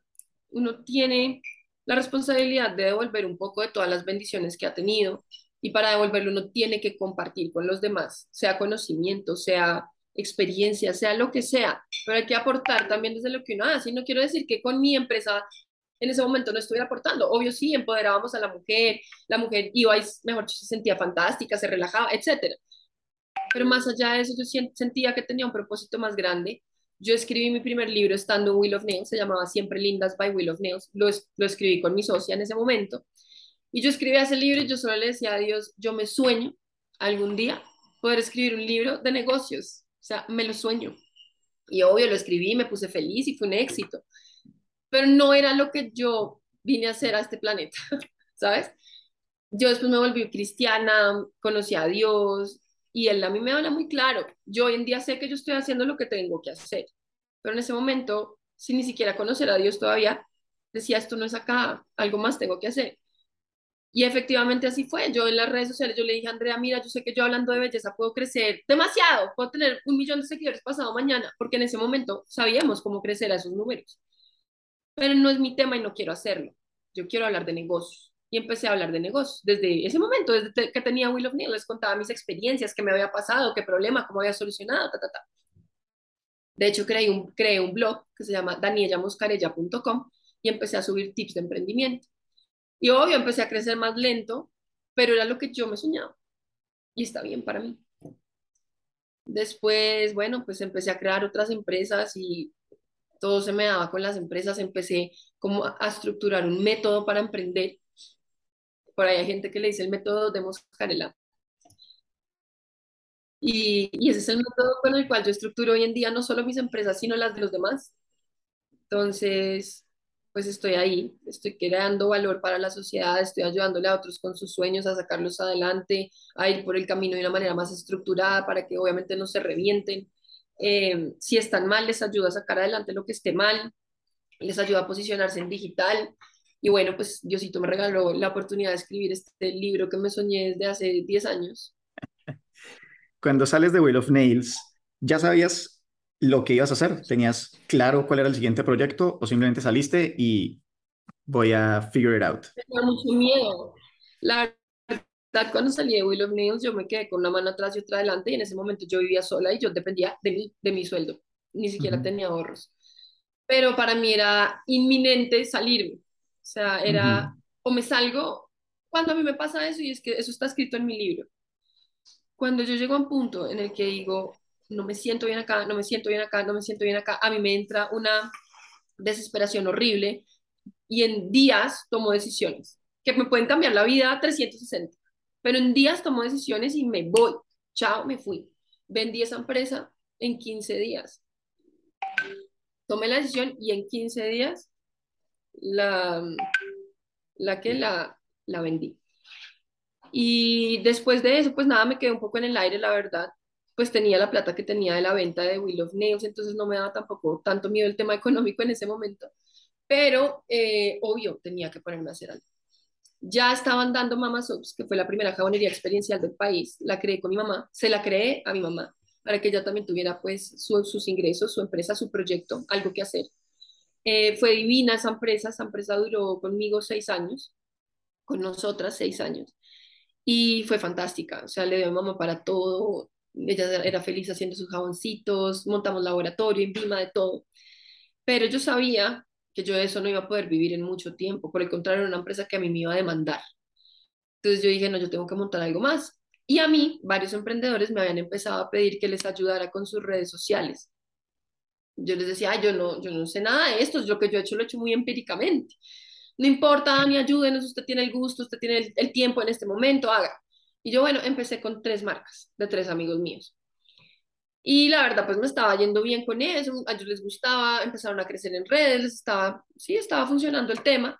uno tiene la responsabilidad de devolver un poco de todas las bendiciones que ha tenido y para devolverlo uno tiene que compartir con los demás, sea conocimiento, sea experiencia, sea lo que sea, pero hay que aportar también desde lo que uno hace. Y no quiero decir que con mi empresa en ese momento no estuviera aportando. Obvio sí, empoderábamos a la mujer, la mujer iba y, mejor se sentía fantástica, se relajaba, etcétera. Pero más allá de eso, yo sentía que tenía un propósito más grande. Yo escribí mi primer libro estando en Will of Nails, se llamaba Siempre Lindas by Will of Nails. Lo, escribí con mi socia en ese momento. Y yo escribí ese libro y yo solo le decía a Dios, yo me sueño algún día poder escribir un libro de negocios. O sea, me lo sueño. Y obvio, lo escribí, me puse feliz y fue un éxito. Pero no era lo que yo vine a hacer a este planeta, ¿sabes? Yo después me volví cristiana, conocí a Dios y Él a mí me habla muy claro. Yo hoy en día sé que yo estoy haciendo lo que tengo que hacer, pero en ese momento, sin ni siquiera conocer a Dios todavía, decía, esto no es acá, algo más tengo que hacer. Y efectivamente así fue. Yo en las redes sociales, yo le dije a Andrea, mira, yo sé que yo hablando de belleza puedo crecer demasiado, puedo tener un millón de seguidores pasado mañana, porque en ese momento sabíamos cómo crecer a esos números. Pero no es mi tema y no quiero hacerlo. Yo quiero hablar de negocios. Y empecé a hablar de negocios. Desde ese momento, desde que tenía Will of Nails, les contaba mis experiencias, qué me había pasado, qué problema, cómo había solucionado, ta, ta, ta. De hecho, creé un, creé un blog que se llama daniellamoscarella.com y empecé a subir tips de emprendimiento. Y obvio, empecé a crecer más lento, pero era lo que yo me soñaba. Y está bien para mí. Después, bueno, pues empecé a crear otras empresas y todo se me daba con las empresas. Empecé como a estructurar un método para emprender. Por ahí hay gente que le dice el método de Moscarela. Y, y ese es el método con el cual yo estructuro hoy en día no solo mis empresas, sino las de los demás. Entonces, pues estoy ahí, estoy creando valor para la sociedad, estoy ayudándole a otros con sus sueños a sacarlos adelante, a ir por el camino de una manera más estructurada para que obviamente no se revienten. Eh, si están mal, les ayuda a sacar adelante lo que esté mal, les ayuda a posicionarse en digital. Y bueno, pues Diosito me regaló la oportunidad de escribir este libro que me soñé desde hace 10 años. Cuando sales de Will of Nails, ¿ya sabías lo que ibas a hacer? ¿Tenías claro cuál era el siguiente proyecto o simplemente saliste y voy a figure it out? Tenía mucho miedo. La verdad, cuando salí de Will of Nails, yo me quedé con una mano atrás y otra adelante y en ese momento yo vivía sola y yo dependía de mi, de mi sueldo. Ni siquiera tenía ahorros. Pero para mí era inminente salirme. O sea, era o me salgo cuando a mí me pasa eso y es que eso está escrito en mi libro. Cuando yo llego a un punto en el que digo, no me siento bien acá, no me siento bien acá, no me siento bien acá, a mí me entra una desesperación horrible y en días tomo decisiones que me pueden cambiar la vida a 360, pero en días tomo decisiones y me voy, chao, me fui. Vendí esa empresa en 15 días. Tomé la decisión y en 15 días la, la que la, la vendí. Y después de eso, pues nada, me quedé un poco en el aire, la verdad pues tenía la plata que tenía de la venta de Will of Nails, entonces no me daba tampoco tanto miedo el tema económico en ese momento, pero eh, obvio, tenía que ponerme a hacer algo. Ya estaban dando Mama Soaps, que fue la primera jabonería experiencial del país, la creé con mi mamá, se la creé a mi mamá, para que ella también tuviera pues sus ingresos, su empresa, su proyecto, algo que hacer. Eh, fue divina esa empresa, esa empresa duró conmigo seis años, con nosotras seis años, y fue fantástica, o sea, le dio mamá para todo, ella era feliz haciendo sus jaboncitos, montamos laboratorio, Vima, de todo. Pero yo sabía que yo eso no iba a poder vivir en mucho tiempo, por el contrario, era una empresa que a mí me iba a demandar. Entonces yo dije, no, yo tengo que montar algo más. Y a mí, varios emprendedores me habían empezado a pedir que les ayudara con sus redes sociales. Yo les decía, yo no, yo no sé nada de esto, lo que yo he hecho lo he hecho muy empíricamente. No importa, Dani, ayúdenos, usted tiene el gusto, usted tiene el, el tiempo en este momento, haga. Y yo, bueno, empecé con tres marcas de tres amigos míos. Y la verdad, pues me estaba yendo bien con eso, a ellos les gustaba, empezaron a crecer en redes, les estaba, sí, estaba funcionando el tema.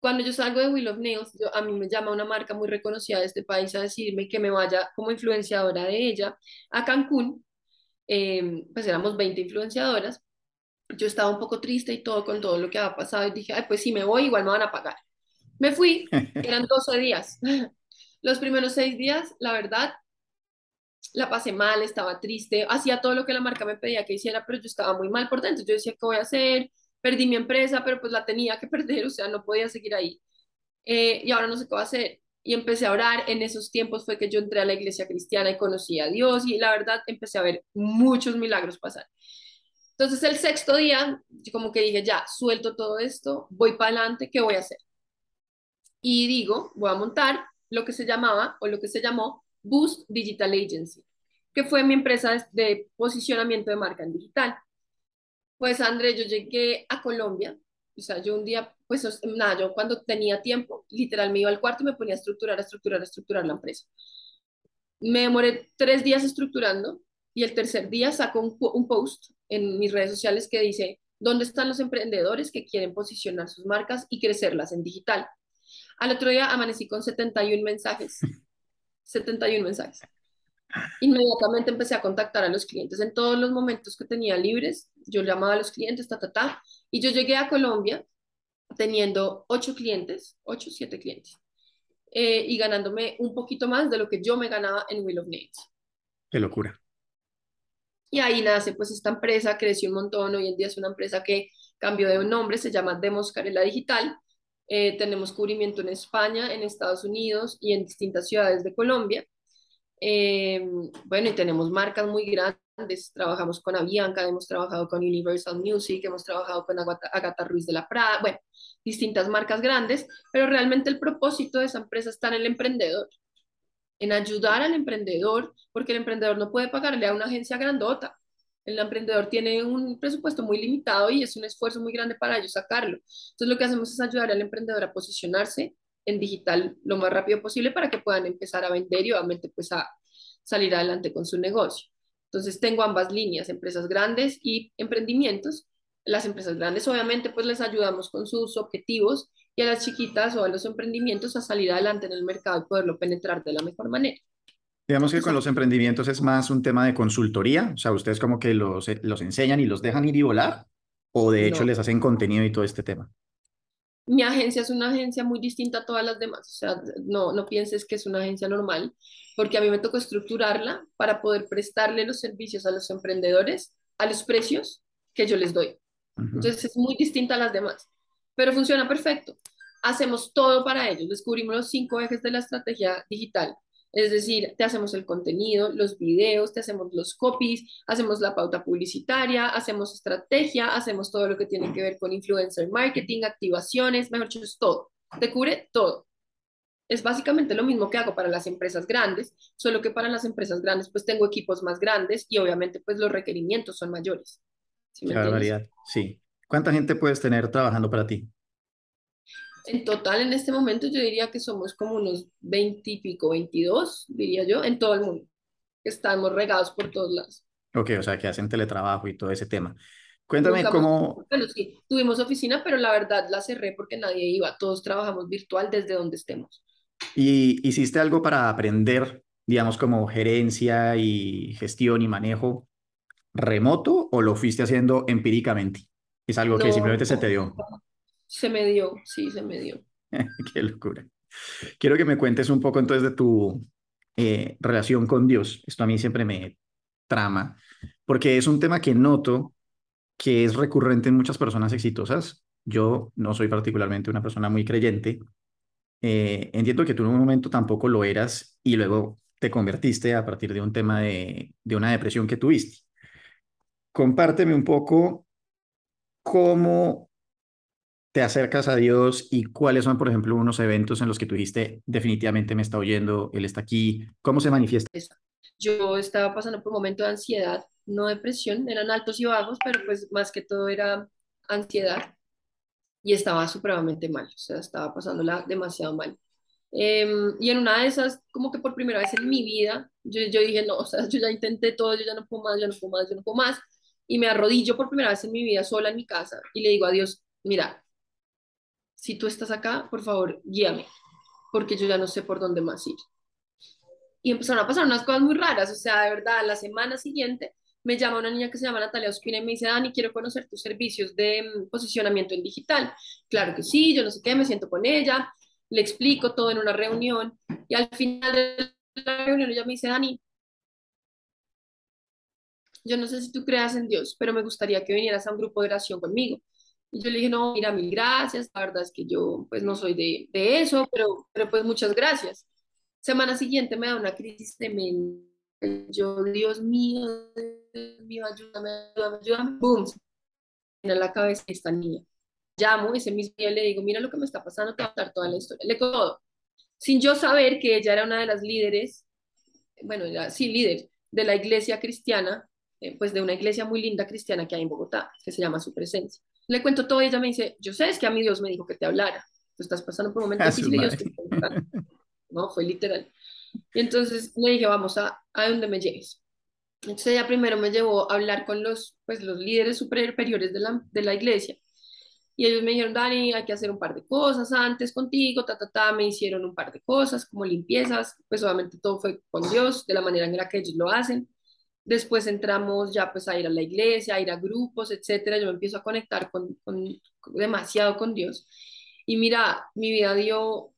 Cuando yo salgo de Will of Nails, yo, a mí me llama una marca muy reconocida de este país a decirme que me vaya como influenciadora de ella a Cancún. Eh, pues éramos 20 influenciadoras. Yo estaba un poco triste y todo con todo lo que había pasado y dije, ay, pues si me voy, igual me van a pagar. Me fui, eran 12 días. Los primeros seis días, la verdad, la pasé mal, estaba triste, hacía todo lo que la marca me pedía que hiciera, pero yo estaba muy mal por dentro. Yo decía, ¿qué voy a hacer? Perdí mi empresa, pero pues la tenía que perder, o sea, no podía seguir ahí. Eh, y ahora no sé qué voy a hacer. Y empecé a orar. En esos tiempos fue que yo entré a la iglesia cristiana y conocí a Dios y la verdad empecé a ver muchos milagros pasar. Entonces el sexto día, como que dije, ya, suelto todo esto, voy para adelante, ¿qué voy a hacer? Y digo, voy a montar lo que se llamaba o lo que se llamó Boost Digital Agency, que fue mi empresa de posicionamiento de marca en digital. Pues André, yo llegué a Colombia, o sea, yo un día, pues nada, yo cuando tenía tiempo, literal me iba al cuarto y me ponía a estructurar, a estructurar, a estructurar la empresa. Me demoré tres días estructurando y el tercer día saco un, un post en mis redes sociales que dice, ¿dónde están los emprendedores que quieren posicionar sus marcas y crecerlas en digital? Al otro día amanecí con 71 mensajes. 71 mensajes. Inmediatamente empecé a contactar a los clientes. En todos los momentos que tenía libres, yo llamaba a los clientes, ta, ta, ta. Y yo llegué a Colombia teniendo 8 clientes, 8, 7 clientes. Eh, y ganándome un poquito más de lo que yo me ganaba en Will of Nails. Qué locura. Y ahí nace pues esta empresa, creció un montón, hoy en día es una empresa que cambió de nombre, se llama Demoscarela Digital, Eh, tenemos cubrimiento en España, en Estados Unidos y en distintas ciudades de Colombia. Eh, bueno, y tenemos marcas muy grandes. Trabajamos con Avianca, hemos trabajado con Universal Music, hemos trabajado con Agatha Ruiz de la Prada, bueno, distintas marcas grandes, pero realmente el propósito de esa empresa está en el emprendedor, en ayudar al emprendedor, porque el emprendedor no puede pagarle a una agencia grandota. El emprendedor tiene un presupuesto muy limitado y es un esfuerzo muy grande para ellos sacarlo. Entonces, lo que hacemos es ayudar al emprendedor a posicionarse en digital lo más rápido posible para que puedan empezar a vender y obviamente pues a salir adelante con su negocio. Entonces tengo ambas líneas, empresas grandes y emprendimientos. Las empresas grandes obviamente pues les ayudamos con sus objetivos y a las chiquitas o a los emprendimientos a salir adelante en el mercado y poderlo penetrar de la mejor manera. Digamos que con los emprendimientos es más un tema de consultoría, o sea, ustedes como que los, los enseñan y los dejan ir y volar, o de hecho les hacen contenido y todo este tema mi agencia es una agencia muy distinta a todas las demás, o sea, no, no pienses que es una agencia normal, porque a mí me tocó estructurarla para poder prestarle los servicios a los emprendedores a los precios que yo les doy. Entonces es muy distinta a las demás, pero funciona perfecto. Hacemos todo para ellos, descubrimos los cinco ejes de la estrategia digital es decir, te hacemos el contenido, los videos, te hacemos los copies, hacemos la pauta publicitaria, hacemos estrategia, hacemos todo lo que tiene que ver con influencer marketing, activaciones, mejor dicho, es todo. Te cubre todo. Es básicamente lo mismo que hago para las empresas grandes, solo que para las empresas grandes pues tengo equipos más grandes y obviamente pues los requerimientos son mayores. ¿Sí variedad, sí. ¿Cuánta gente puedes tener trabajando para ti? En total, en este momento yo diría que somos como unos 20 y pico, 22, diría yo, en todo el mundo. Estamos regados por todos lados. Ok, o sea, que hacen teletrabajo y todo ese tema. Cuéntame cómo... Bueno, sí, tuvimos oficina, pero la verdad la cerré porque nadie iba. Todos trabajamos virtual desde donde estemos. ¿Y hiciste algo para aprender, digamos, como gerencia y gestión y manejo remoto o lo fuiste haciendo empíricamente? Es algo que simplemente se te dio. Se me dio, sí, se me dio. Qué locura. Quiero que me cuentes un poco entonces de tu eh, relación con Dios. Esto a mí siempre me trama, porque es un tema que noto que es recurrente en muchas personas exitosas. Yo no soy particularmente una persona muy creyente. Eh, entiendo que tú en un momento tampoco lo eras y luego te convertiste a partir de un tema de, de una depresión que tuviste. Compárteme un poco cómo te acercas a Dios y cuáles son, por ejemplo, unos eventos en los que tú dijiste, definitivamente me está oyendo, Él está aquí? ¿Cómo se manifiesta? Yo estaba pasando por un momento de ansiedad, no depresión, eran altos y bajos, pero pues más que todo era ansiedad y estaba supremamente mal, o sea, estaba pasándola demasiado mal. Em, y en una de esas, como que por primera vez en mi vida, yo, yo dije, no, o sea, yo ya intenté todo, yo ya no puedo más, ya no puedo más, yo no puedo más. Y me arrodillo por primera vez en mi vida sola en mi casa y le digo a Dios, mira, si tú estás acá, por favor, guíame, porque yo ya no sé por dónde más ir. Y empezaron a pasar unas cosas muy raras, o sea, de verdad, la semana siguiente me llama una niña que se llama Natalia Ospina y me dice, Dani, quiero conocer tus servicios de mm, posicionamiento en digital. Claro que sí, yo no sé qué, me siento con ella, le explico todo en una reunión y al final de la reunión ella me dice, Dani, yo no sé si tú creas en Dios, pero me gustaría que vinieras a un grupo de oración conmigo. Y yo le dije, no, mira, mil gracias, la verdad es que yo pues no soy de, de eso, pero, pero pues muchas gracias. Semana siguiente me da una crisis tremenda. Yo, Dios mío, Dios mío, ayúdame, ayúdame, ayúdame. Boom, en la cabeza esta niña. Llamo ese mismo día le digo, mira lo que me está pasando, te voy a contar toda la historia. Le todo. Sin yo saber que ella era una de las líderes, bueno, ya, sí, líder de la iglesia cristiana, eh, pues de una iglesia muy linda cristiana que hay en Bogotá, que se llama Su Presencia le cuento todo y ella me dice, yo sé, es que a mí Dios me dijo que te hablara. Tú estás pasando por un momento difícil y Dios te No, fue literal. Y entonces le dije, vamos a, a donde me lleves. Entonces ella primero me llevó a hablar con los, pues, los líderes superiores de la, de la iglesia. Y ellos me dijeron, Dani, hay que hacer un par de cosas antes contigo, ta, ta, ta. Me hicieron un par de cosas, como limpiezas. Pues obviamente todo fue con Dios, de la manera en la que ellos lo hacen. Después entramos ya pues a ir a la iglesia, a ir a grupos, etcétera. Yo me empiezo a conectar con, con, demasiado con Dios. Y mira, mi vida dio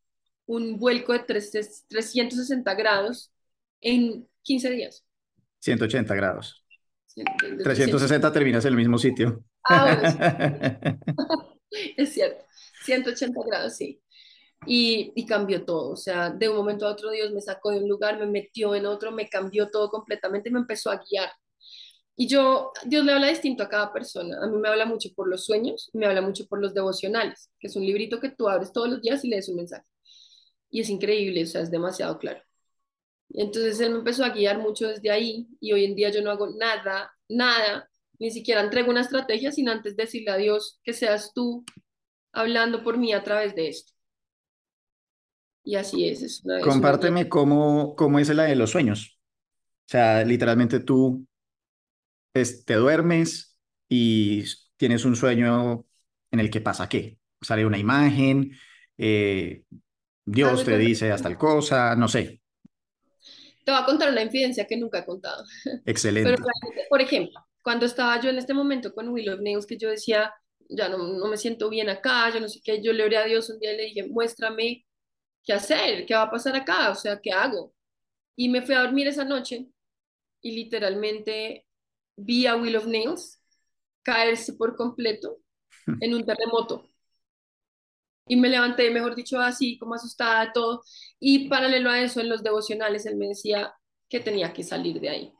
un vuelco de 360 grados en 15 días. 180 grados. 360 terminas en el mismo sitio. Ah, Es cierto, 180 grados, sí. Y, y cambió todo, o sea, de un momento a otro Dios me sacó de un lugar, me metió en otro, me cambió todo completamente y me empezó a guiar. Y yo, Dios le habla distinto a cada persona. A mí me habla mucho por los sueños, me habla mucho por los devocionales, que es un librito que tú abres todos los días y lees un mensaje. Y es increíble, o sea, es demasiado claro. Entonces él me empezó a guiar mucho desde ahí y hoy en día yo no hago nada, nada, ni siquiera entrego una estrategia sin antes decirle a Dios que seas tú hablando por mí a través de esto. Y así es. es una, es una. Compárteme cómo, cómo es la de los sueños. O sea, literalmente tú es- te duermes y tienes un sueño en el que pasa qué. Sale una imagen, eh, Haz Dios te dice hasta tal cosa, no sé. Te voy a contar una infidencia que nunca he contado. Pero, Excelente. realmente, por ejemplo, cuando estaba yo en este momento con Will of Nails, que yo decía, ya no, no me siento bien acá, yo no sé qué, yo le oré a Dios un día y le dije, muéstrame qué hacer, qué va a pasar acá, o sea, qué hago. Y me fui a dormir esa noche y literalmente vi a Will of Nails caerse por completo en un terremoto. Y me levanté, mejor dicho, así como asustada, todo. Y paralelo a eso, en los devocionales, él me decía que tenía que salir de ahí.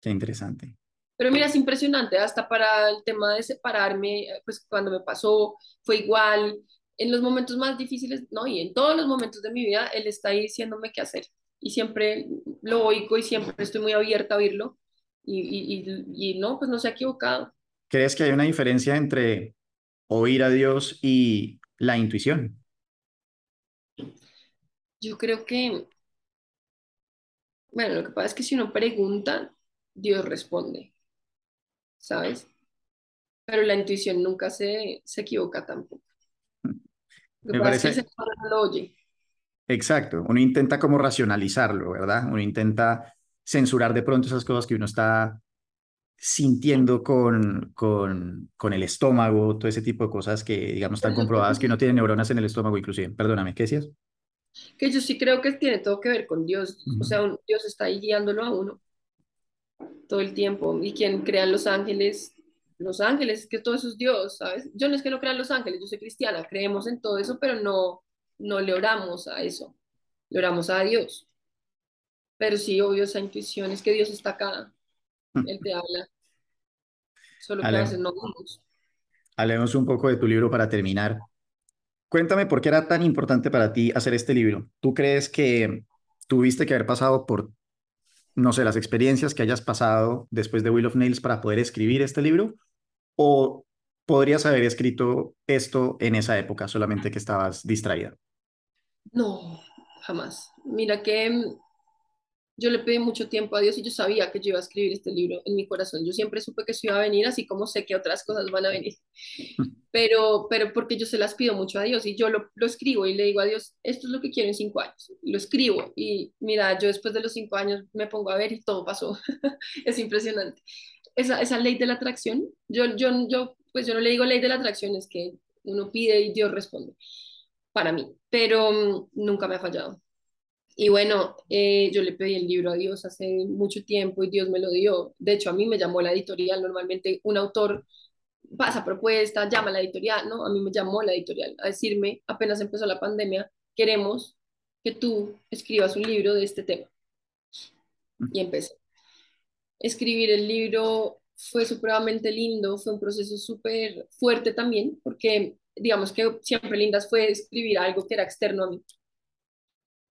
Qué interesante. Pero mira, es impresionante, hasta para el tema de separarme, pues cuando me pasó fue igual, en los momentos más difíciles, no, y en todos los momentos de mi vida, él está ahí diciéndome qué hacer. Y siempre lo oigo y siempre estoy muy abierta a oírlo. Y, y, y, y no, pues no se ha equivocado. ¿Crees que hay una diferencia entre oír a Dios y la intuición? Yo creo que, bueno, lo que pasa es que si uno pregunta, Dios responde, ¿sabes? Pero la intuición nunca se, se equivoca tampoco. Lo que Me pasa es que parece no lo oye. exacto. Uno intenta como racionalizarlo, ¿verdad? Uno intenta censurar de pronto esas cosas que uno está sintiendo con, con, con el estómago, todo ese tipo de cosas que, digamos, están comprobadas que uno tiene neuronas en el estómago, inclusive. Perdóname, ¿qué decías? que yo sí creo que tiene todo que ver con Dios. O Ujú. sea, un- Dios está ahí guiándolo a uno todo el tiempo. Y quien crea en los ángeles, los ángeles, que todo eso es Dios, ¿sabes? Yo no es que no crea en los ángeles, yo soy cristiana, creemos en todo eso, pero no, no le oramos a eso, le oramos a Dios. Pero sí, obvio, esa intuición es que Dios está acá, Él te habla, solo que a veces no vemos. hablemos un poco de tu libro para terminar. Cuéntame por qué era tan importante para ti hacer este libro. ¿Tú crees que tuviste que haber pasado por, no sé, las experiencias que hayas pasado después de Wheel of Nails para poder escribir este libro? ¿O podrías haber escrito esto en esa época, solamente que estabas distraída? No, jamás. Mira que mm, yo le pedí mucho tiempo a Dios y yo sabía que yo iba a escribir este libro en mi corazón. Yo siempre supe que eso iba a venir, así como sé que otras cosas van a venir. pero, pero porque yo se las pido mucho a Dios y yo lo, lo escribo y le digo a Dios, esto es lo que quiero en cinco años. Lo escribo y mira, yo después de los cinco años me pongo a ver y todo pasó. es impresionante. Esa, esa ley de la atracción, yo, yo, yo, pues yo no le digo ley de la atracción, es que uno pide y Dios responde para mí, pero mm, nunca me ha fallado. Y bueno, eh, yo le pedí el libro a Dios hace mucho tiempo y Dios me lo dio. De hecho, a mí me llamó la editorial. Normalmente un autor pasa propuesta, llama a la editorial, ¿no? A mí me llamó la editorial a decirme, apenas empezó la pandemia, queremos que tú escribas un libro de este tema. Y empecé. Escribir el libro fue supremamente lindo, fue un proceso súper fuerte también, porque digamos que siempre lindas fue escribir algo que era externo a mí.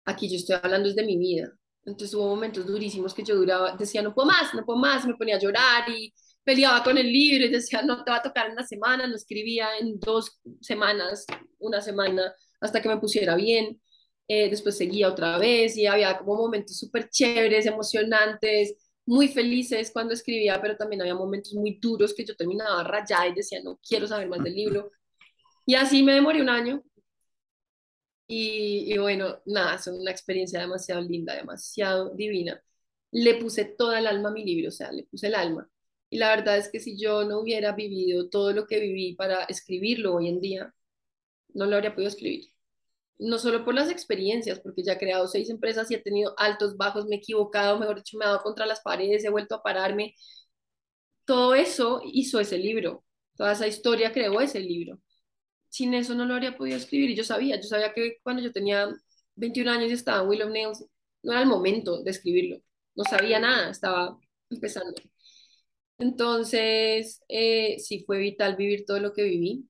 Aquí yo estoy hablando desde mi vida. Entonces hubo momentos durísimos que yo duraba, decía, no puedo más, no puedo más, me ponía a llorar y peleaba con el libro y decía, no te va a tocar en una semana, lo escribía en dos semanas, una semana, hasta que me pusiera bien. Eh, después seguía otra vez y había como momentos súper chéveres, emocionantes, muy felices cuando escribía, pero también había momentos muy duros que yo terminaba rayada y decía, no quiero saber más del libro. Y así me demoré un año y, y bueno, nada, es una experiencia demasiado linda, demasiado divina. Le puse toda el alma a mi libro, o sea, le puse el alma. Y la verdad es que si yo no hubiera vivido todo lo que viví para escribirlo hoy en día, no lo habría podido escribir. No solo por las experiencias, porque ya he creado seis empresas y he tenido altos, bajos, me he equivocado, mejor dicho, me he dado contra las paredes, he vuelto a pararme. Todo eso hizo ese libro. toda esa historia creó ese libro. Sin eso no lo habría podido escribir y yo sabía, yo sabía que cuando yo tenía 21 años y estaba en Nails, no era el momento de escribirlo, no sabía nada, estaba empezando. Entonces, eh, sí fue vital vivir todo lo que viví,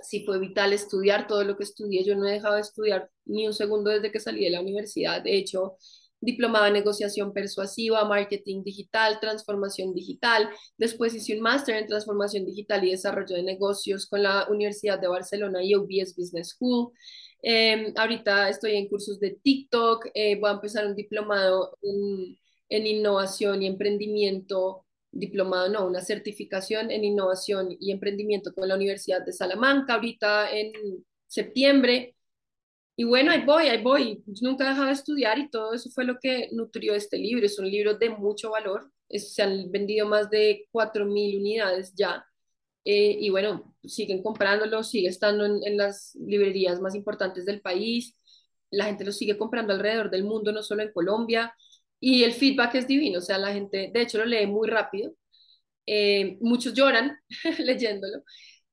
sí fue vital estudiar todo lo que estudié. Yo no he dejado de estudiar ni un segundo desde que salí de la universidad. De hecho, diplomada en negociación persuasiva, marketing digital, transformación digital. Después hice un máster en transformación digital y desarrollo de negocios con la Universidad de Barcelona y UBS Business School. Em, ahorita estoy en cursos de TikTok, eh, voy a empezar un diplomado en innovación y emprendimiento diplomado, no, una certificación en innovación y emprendimiento con la Universidad de Salamanca ahorita en septiembre. Y bueno, ahí voy, ahí voy. Nunca he dejado de estudiar y todo eso fue lo que nutrió este libro. Es un libro de mucho valor. se han vendido más de 4.000 unidades ya. Eh, y bueno, siguen comprándolo, sigue estando en las librerías más importantes del país. La gente lo sigue comprando alrededor del mundo, no solo en Colombia. Y el feedback es divino, o sea, la gente, de hecho, lo lee muy rápido. Eh, muchos lloran leyéndolo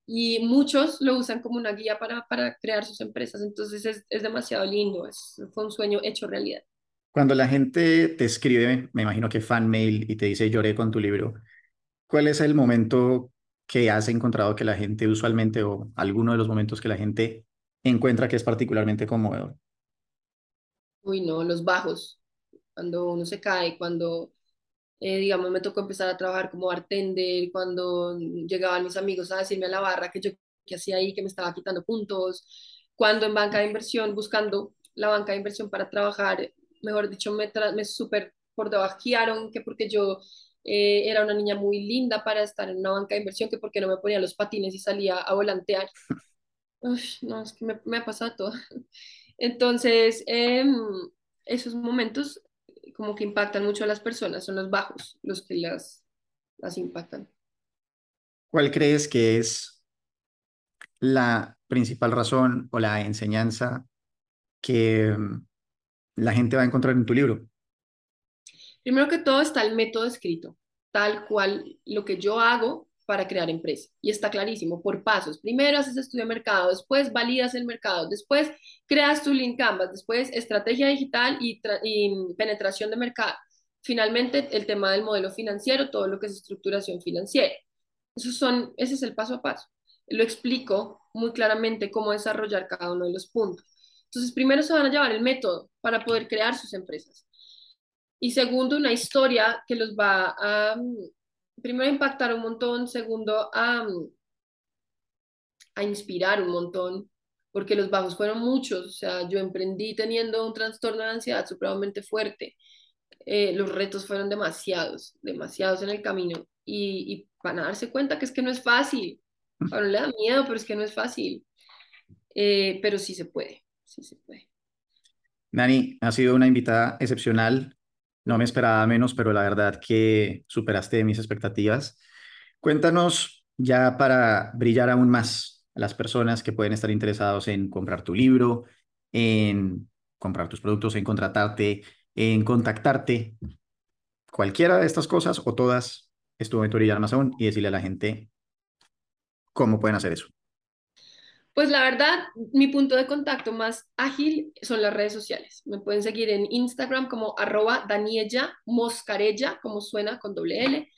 y muchos lo usan como una guía para, para crear sus empresas. Entonces es, es demasiado lindo, es, fue un sueño hecho realidad. Cuando la gente te escribe, me imagino que fan mail y te dice lloré con tu libro, ¿cuál es el momento que has encontrado que la gente usualmente o alguno de los momentos que la gente encuentra que es particularmente conmovedor? Uy, no, los bajos cuando uno se cae, cuando, eh, digamos, me tocó empezar a trabajar como bartender, cuando llegaban mis amigos a decirme a la barra que yo que hacía ahí, que me estaba quitando puntos, cuando en banca de inversión, buscando la banca de inversión para trabajar, mejor dicho, me, me súper por debajearon, que porque yo eh, era una niña muy linda para estar en una banca de inversión, que porque no me ponía los patines y salía a volantear. no, es que me, me ha pasado todo. Entonces, eh, esos momentos como que impactan mucho a las personas, son los bajos los que las, las impactan. ¿Cuál crees que es la principal razón o la enseñanza que mm, la gente va a encontrar en tu libro? Primero que todo está el método escrito, tal cual lo que yo hago para crear empresa. Y está clarísimo, por pasos. Primero haces estudio de mercado, después validas el mercado, después creas tu link canvas, después estrategia digital y, penetración de mercado. Finalmente, el tema del modelo financiero, todo lo que es estructuración financiera. Esos son, ese es el paso a paso. Lo explico muy claramente cómo desarrollar cada uno de los puntos. Entonces, primero se van a llevar el método para poder crear sus empresas. Y segundo, una historia que los va a, primero, impactar un montón, segundo, a, a inspirar un montón, porque los bajos fueron muchos, o sea, yo emprendí teniendo un trastorno de ansiedad supremamente fuerte, eh, los retos fueron demasiados, demasiados en el camino, y, y, van a darse cuenta que es que no es fácil, a uno le da miedo, pero es que no es fácil, eh, pero sí se puede, sí se puede. Dani, ha sido una invitada excepcional. No me esperaba menos, pero la verdad que superaste mis expectativas. Cuéntanos ya para brillar aún más las personas que pueden estar interesados en comprar tu libro, en comprar tus productos, en contratarte, en contactarte. Cualquiera de estas cosas o todas, estuvo en tu orilla Amazon y decirle a la gente cómo pueden hacer eso. Pues la verdad, mi punto de contacto más ágil son las redes sociales. Me pueden seguir en Instagram como arroba Daniella Moscarella, como suena con doble L,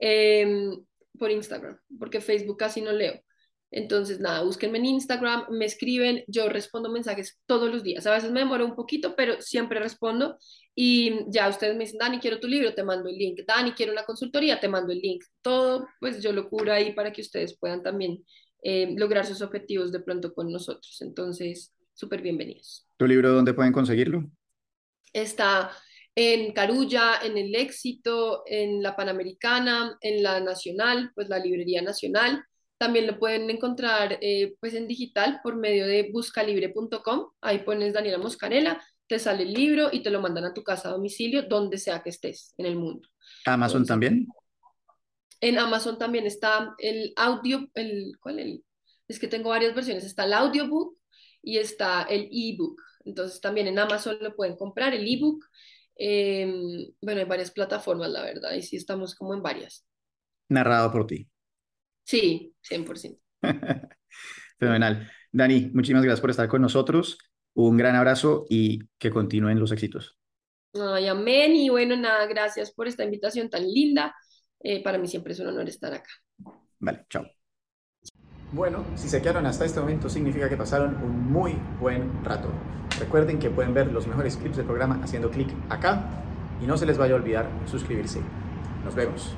em, por Instagram, porque Facebook casi no leo. Entonces, nada, búsquenme en Instagram, me escriben, yo respondo mensajes todos los días. A veces me demoro un poquito, pero siempre respondo. Y ya ustedes me dicen, Dani, quiero tu libro, te mando el link. Dani, quiero una consultoría, te mando el link. Todo, pues yo lo cubro ahí para que ustedes puedan también eh, lograr sus objetivos de pronto con nosotros. Entonces, súper bienvenidos. ¿Tu libro dónde pueden conseguirlo? Está en Carulla, en El Éxito, en la Panamericana, en la Nacional, pues la Librería Nacional. También lo pueden encontrar eh, pues en digital por medio de buscalibre.com. Ahí pones Daniela Moscarela, te sale el libro y te lo mandan a tu casa a domicilio, donde sea que estés en el mundo. ¿Amazon también? En Amazon también está el audio, el, ¿cuál el? Es que tengo varias versiones. Está el audiobook y está el ebook. Entonces también en Amazon lo pueden comprar, el ebook. Eh, bueno, hay varias plataformas, la verdad, y sí estamos como en varias. Narrado por ti. Sí, 100%. Fenomenal. Dani, muchísimas gracias por estar con nosotros. Un gran abrazo y que continúen los éxitos. Ay, amén. Y bueno, nada, gracias por esta invitación tan linda. Eh, para mí siempre es un honor estar acá. Vale, chao. Bueno, si se quedaron hasta este momento significa que pasaron un muy buen rato. Recuerden que pueden ver los mejores clips del programa haciendo clic acá y no se les vaya a olvidar suscribirse. Nos vemos.